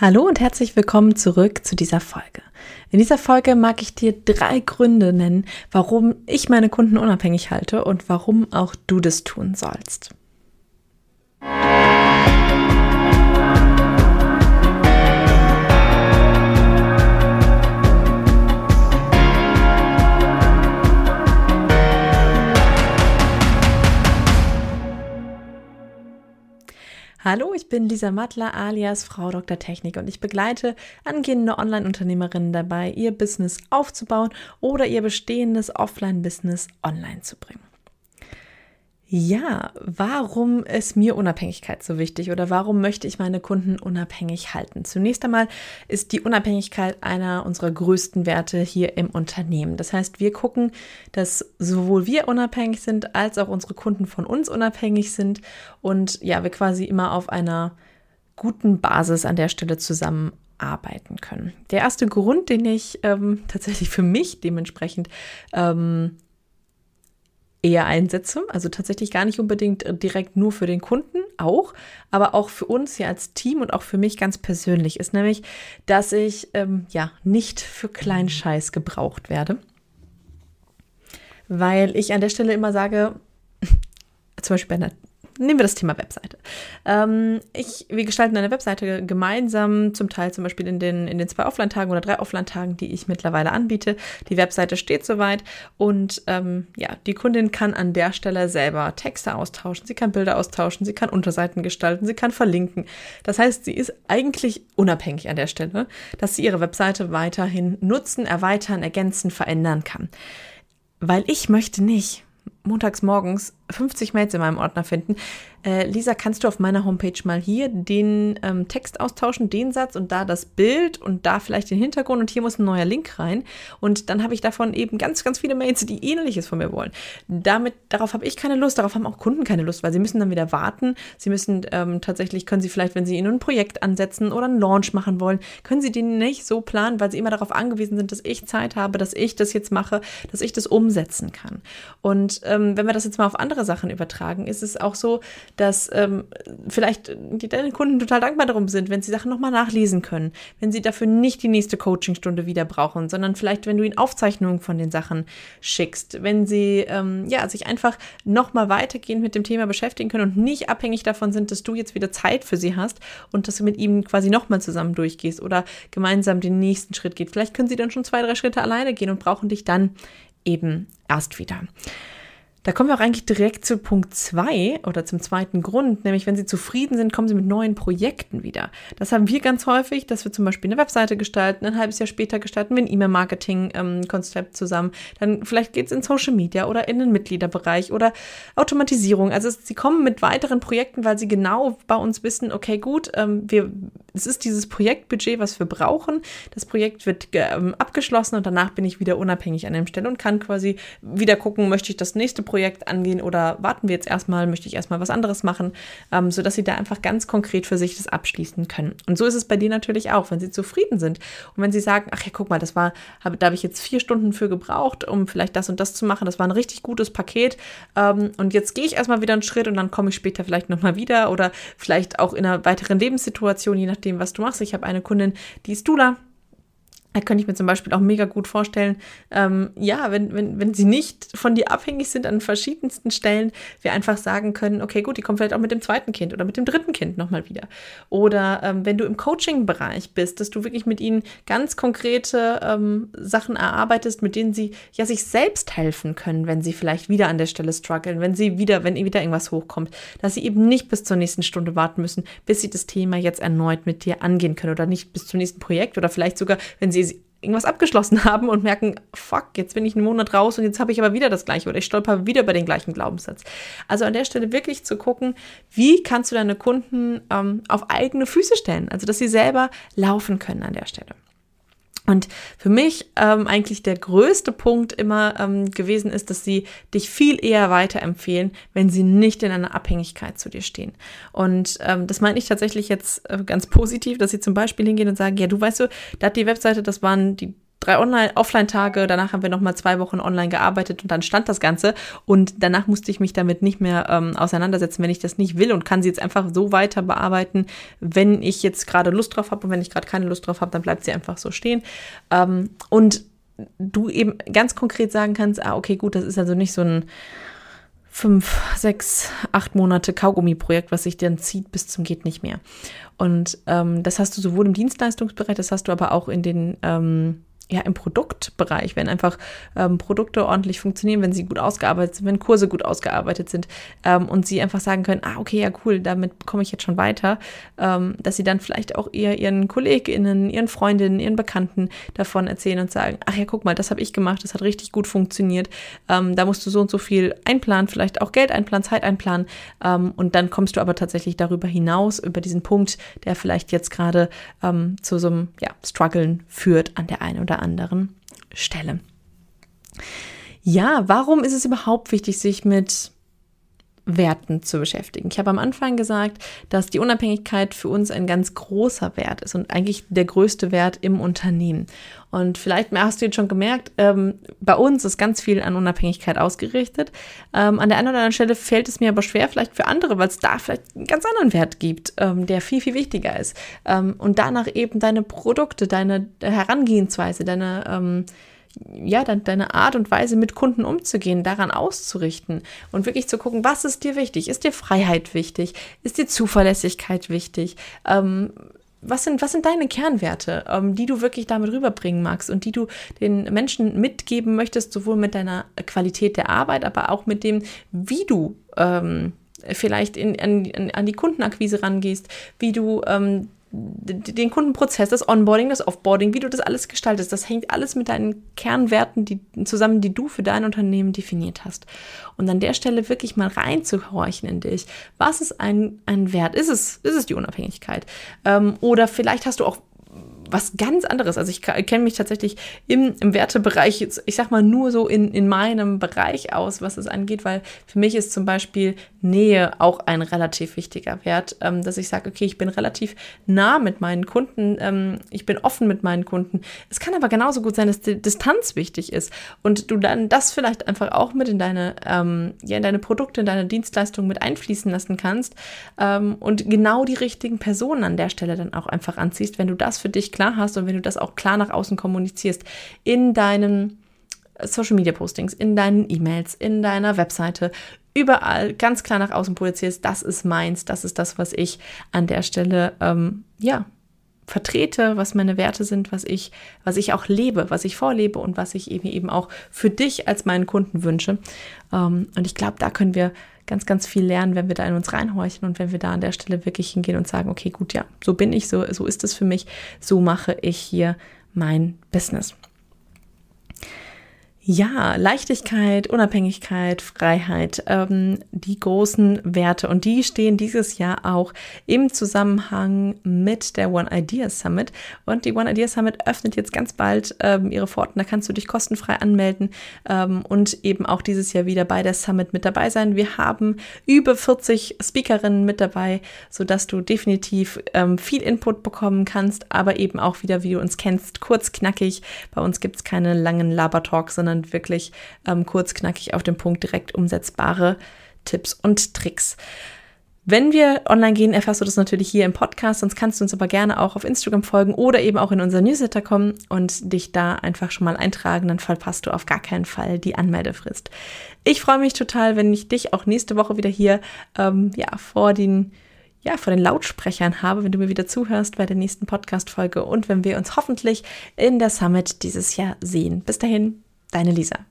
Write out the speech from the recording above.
Hallo und herzlich willkommen zurück zu dieser Folge. In dieser Folge mag ich dir drei Gründe nennen, warum ich meine Kunden unabhängig halte und warum auch du das tun sollst. Hallo, ich bin Lisa Mattler alias Frau Dr. Technik und ich begleite angehende Online-Unternehmerinnen dabei, ihr Business aufzubauen oder ihr bestehendes Offline-Business online zu bringen. Ja, warum ist mir Unabhängigkeit so wichtig oder warum möchte ich meine Kunden unabhängig halten? Zunächst einmal ist die Unabhängigkeit einer unserer größten Werte hier im Unternehmen. Das heißt, wir gucken, dass sowohl wir unabhängig sind, als auch unsere Kunden von uns unabhängig sind und ja, wir quasi immer auf einer guten Basis an der Stelle zusammenarbeiten können. Der erste Grund, den ich ähm, tatsächlich für mich dementsprechend ähm, eher einsetze. Also tatsächlich gar nicht unbedingt äh, direkt nur für den Kunden, auch, aber auch für uns hier als Team und auch für mich ganz persönlich ist nämlich, dass ich ähm, ja nicht für Kleinscheiß gebraucht werde. Weil ich an der Stelle immer sage, zum Beispiel bei einer nehmen wir das Thema Webseite. Ähm, ich, wir gestalten eine Webseite gemeinsam, zum Teil zum Beispiel in den, in den zwei Offline-Tagen oder drei Offline-Tagen, die ich mittlerweile anbiete. Die Webseite steht soweit und ähm, ja, die Kundin kann an der Stelle selber Texte austauschen, sie kann Bilder austauschen, sie kann Unterseiten gestalten, sie kann verlinken. Das heißt, sie ist eigentlich unabhängig an der Stelle, dass sie ihre Webseite weiterhin nutzen, erweitern, ergänzen, verändern kann. Weil ich möchte nicht montags morgens 50 Mails in meinem Ordner finden. Äh, Lisa, kannst du auf meiner Homepage mal hier den ähm, Text austauschen, den Satz und da das Bild und da vielleicht den Hintergrund und hier muss ein neuer Link rein. Und dann habe ich davon eben ganz, ganz viele Mails, die ähnliches von mir wollen. Damit, darauf habe ich keine Lust, darauf haben auch Kunden keine Lust, weil sie müssen dann wieder warten. Sie müssen ähm, tatsächlich, können sie vielleicht, wenn sie in ein Projekt ansetzen oder einen Launch machen wollen, können sie den nicht so planen, weil sie immer darauf angewiesen sind, dass ich Zeit habe, dass ich das jetzt mache, dass ich das umsetzen kann. Und ähm, wenn wir das jetzt mal auf andere andere Sachen übertragen, ist es auch so, dass ähm, vielleicht die, deine Kunden total dankbar darum sind, wenn sie Sachen nochmal nachlesen können, wenn sie dafür nicht die nächste Coachingstunde wieder brauchen, sondern vielleicht, wenn du ihnen Aufzeichnungen von den Sachen schickst, wenn sie ähm, ja, sich einfach nochmal weitergehend mit dem Thema beschäftigen können und nicht abhängig davon sind, dass du jetzt wieder Zeit für sie hast und dass du mit ihnen quasi nochmal zusammen durchgehst oder gemeinsam den nächsten Schritt geht. Vielleicht können sie dann schon zwei, drei Schritte alleine gehen und brauchen dich dann eben erst wieder. Da kommen wir auch eigentlich direkt zu Punkt zwei oder zum zweiten Grund, nämlich wenn Sie zufrieden sind, kommen Sie mit neuen Projekten wieder. Das haben wir ganz häufig, dass wir zum Beispiel eine Webseite gestalten, ein halbes Jahr später gestalten wir ein E-Mail-Marketing-Konzept ähm, zusammen. Dann vielleicht geht es in Social Media oder in den Mitgliederbereich oder Automatisierung. Also Sie kommen mit weiteren Projekten, weil Sie genau bei uns wissen, okay, gut, ähm, wir, es ist dieses Projektbudget, was wir brauchen. Das Projekt wird ähm, abgeschlossen und danach bin ich wieder unabhängig an der Stelle und kann quasi wieder gucken, möchte ich das nächste Projekt angehen oder warten wir jetzt erstmal, möchte ich erstmal was anderes machen, ähm, sodass sie da einfach ganz konkret für sich das abschließen können. Und so ist es bei dir natürlich auch, wenn sie zufrieden sind und wenn sie sagen, ach ja, guck mal, das war, hab, da habe ich jetzt vier Stunden für gebraucht, um vielleicht das und das zu machen, das war ein richtig gutes Paket ähm, und jetzt gehe ich erstmal wieder einen Schritt und dann komme ich später vielleicht nochmal wieder oder vielleicht auch in einer weiteren Lebenssituation, je nachdem, was du machst. Ich habe eine Kundin, die ist Dula, da könnte ich mir zum Beispiel auch mega gut vorstellen, ähm, ja, wenn, wenn, wenn sie nicht von dir abhängig sind an verschiedensten Stellen, wir einfach sagen können, okay, gut, die kommen vielleicht auch mit dem zweiten Kind oder mit dem dritten Kind nochmal wieder. Oder ähm, wenn du im Coaching-Bereich bist, dass du wirklich mit ihnen ganz konkrete ähm, Sachen erarbeitest, mit denen sie ja sich selbst helfen können, wenn sie vielleicht wieder an der Stelle strugglen, wenn sie wieder, wenn wieder irgendwas hochkommt, dass sie eben nicht bis zur nächsten Stunde warten müssen, bis sie das Thema jetzt erneut mit dir angehen können oder nicht bis zum nächsten Projekt oder vielleicht sogar, wenn sie sie irgendwas abgeschlossen haben und merken, fuck, jetzt bin ich einen Monat raus und jetzt habe ich aber wieder das gleiche oder ich stolper wieder über den gleichen Glaubenssatz. Also an der Stelle wirklich zu gucken, wie kannst du deine Kunden ähm, auf eigene Füße stellen, also dass sie selber laufen können an der Stelle. Und für mich ähm, eigentlich der größte Punkt immer ähm, gewesen ist, dass sie dich viel eher weiterempfehlen, wenn sie nicht in einer Abhängigkeit zu dir stehen. Und ähm, das meine ich tatsächlich jetzt äh, ganz positiv, dass sie zum Beispiel hingehen und sagen, ja, du weißt du, da hat die Webseite, das waren die drei Offline-Tage, danach haben wir nochmal zwei Wochen online gearbeitet und dann stand das Ganze. Und danach musste ich mich damit nicht mehr ähm, auseinandersetzen, wenn ich das nicht will und kann sie jetzt einfach so weiter bearbeiten, wenn ich jetzt gerade Lust drauf habe und wenn ich gerade keine Lust drauf habe, dann bleibt sie einfach so stehen. Ähm, und du eben ganz konkret sagen kannst, ah, okay, gut, das ist also nicht so ein fünf, sechs, acht Monate Kaugummi-Projekt, was sich dann zieht bis zum geht nicht mehr. Und ähm, das hast du sowohl im Dienstleistungsbereich, das hast du aber auch in den ähm, ja, im Produktbereich, wenn einfach ähm, Produkte ordentlich funktionieren, wenn sie gut ausgearbeitet sind, wenn Kurse gut ausgearbeitet sind ähm, und sie einfach sagen können, ah, okay, ja, cool, damit komme ich jetzt schon weiter, ähm, dass sie dann vielleicht auch eher ihren KollegInnen, ihren Freundinnen, ihren Bekannten davon erzählen und sagen, ach ja, guck mal, das habe ich gemacht, das hat richtig gut funktioniert, ähm, da musst du so und so viel einplanen, vielleicht auch Geld einplanen, Zeit einplanen ähm, und dann kommst du aber tatsächlich darüber hinaus, über diesen Punkt, der vielleicht jetzt gerade ähm, zu so einem, ja, Struggeln führt an der einen oder anderen Stelle. Ja, warum ist es überhaupt wichtig, sich mit Werten zu beschäftigen. Ich habe am Anfang gesagt, dass die Unabhängigkeit für uns ein ganz großer Wert ist und eigentlich der größte Wert im Unternehmen. Und vielleicht hast du jetzt schon gemerkt, ähm, bei uns ist ganz viel an Unabhängigkeit ausgerichtet. Ähm, an der einen oder anderen Stelle fällt es mir aber schwer, vielleicht für andere, weil es da vielleicht einen ganz anderen Wert gibt, ähm, der viel, viel wichtiger ist. Ähm, und danach eben deine Produkte, deine Herangehensweise, deine ähm, ja, deine Art und Weise mit Kunden umzugehen, daran auszurichten und wirklich zu gucken, was ist dir wichtig? Ist dir Freiheit wichtig? Ist dir Zuverlässigkeit wichtig? Ähm, was sind, was sind deine Kernwerte, ähm, die du wirklich damit rüberbringen magst und die du den Menschen mitgeben möchtest, sowohl mit deiner Qualität der Arbeit, aber auch mit dem, wie du ähm, vielleicht in, an, an die Kundenakquise rangehst, wie du ähm, den Kundenprozess, das Onboarding, das Offboarding, wie du das alles gestaltest, das hängt alles mit deinen Kernwerten die, zusammen, die du für dein Unternehmen definiert hast. Und an der Stelle wirklich mal reinzuhorchen in dich. Was ist ein, ein Wert? Ist es, ist es die Unabhängigkeit? Ähm, oder vielleicht hast du auch was ganz anderes. Also ich kenne mich tatsächlich im, im Wertebereich, ich sag mal nur so in, in meinem Bereich aus, was es angeht, weil für mich ist zum Beispiel Nähe auch ein relativ wichtiger Wert, ähm, dass ich sage, okay, ich bin relativ nah mit meinen Kunden, ähm, ich bin offen mit meinen Kunden. Es kann aber genauso gut sein, dass die Distanz wichtig ist und du dann das vielleicht einfach auch mit in deine, ähm, ja, in deine Produkte, in deine Dienstleistungen mit einfließen lassen kannst ähm, und genau die richtigen Personen an der Stelle dann auch einfach anziehst, wenn du das für dich klar hast und wenn du das auch klar nach außen kommunizierst in deinen Social Media Postings, in deinen E-Mails, in deiner Webseite, überall ganz klar nach außen projizierst, das ist meins, das ist das, was ich an der Stelle, ähm, ja, vertrete, was meine Werte sind, was ich, was ich auch lebe, was ich vorlebe und was ich eben eben auch für dich als meinen Kunden wünsche. Ähm, und ich glaube, da können wir ganz, ganz viel lernen, wenn wir da in uns reinhorchen und wenn wir da an der Stelle wirklich hingehen und sagen, okay, gut, ja, so bin ich, so, so ist es für mich, so mache ich hier mein Business. Ja, Leichtigkeit, Unabhängigkeit, Freiheit, ähm, die großen Werte. Und die stehen dieses Jahr auch im Zusammenhang mit der One Idea Summit. Und die One Idea Summit öffnet jetzt ganz bald ähm, ihre Pforten. Da kannst du dich kostenfrei anmelden ähm, und eben auch dieses Jahr wieder bei der Summit mit dabei sein. Wir haben über 40 Speakerinnen mit dabei, sodass du definitiv ähm, viel Input bekommen kannst, aber eben auch wieder, wie du uns kennst, kurz, knackig. Bei uns gibt es keine langen Labertalks, sondern und wirklich ähm, kurz, knackig auf den Punkt direkt umsetzbare Tipps und Tricks. Wenn wir online gehen, erfährst du das natürlich hier im Podcast, sonst kannst du uns aber gerne auch auf Instagram folgen oder eben auch in unser Newsletter kommen und dich da einfach schon mal eintragen, dann verpasst du auf gar keinen Fall die Anmeldefrist. Ich freue mich total, wenn ich dich auch nächste Woche wieder hier ähm, ja, vor den ja, vor den Lautsprechern habe, wenn du mir wieder zuhörst bei der nächsten Podcast-Folge und wenn wir uns hoffentlich in der Summit dieses Jahr sehen. Bis dahin, Deine Lisa.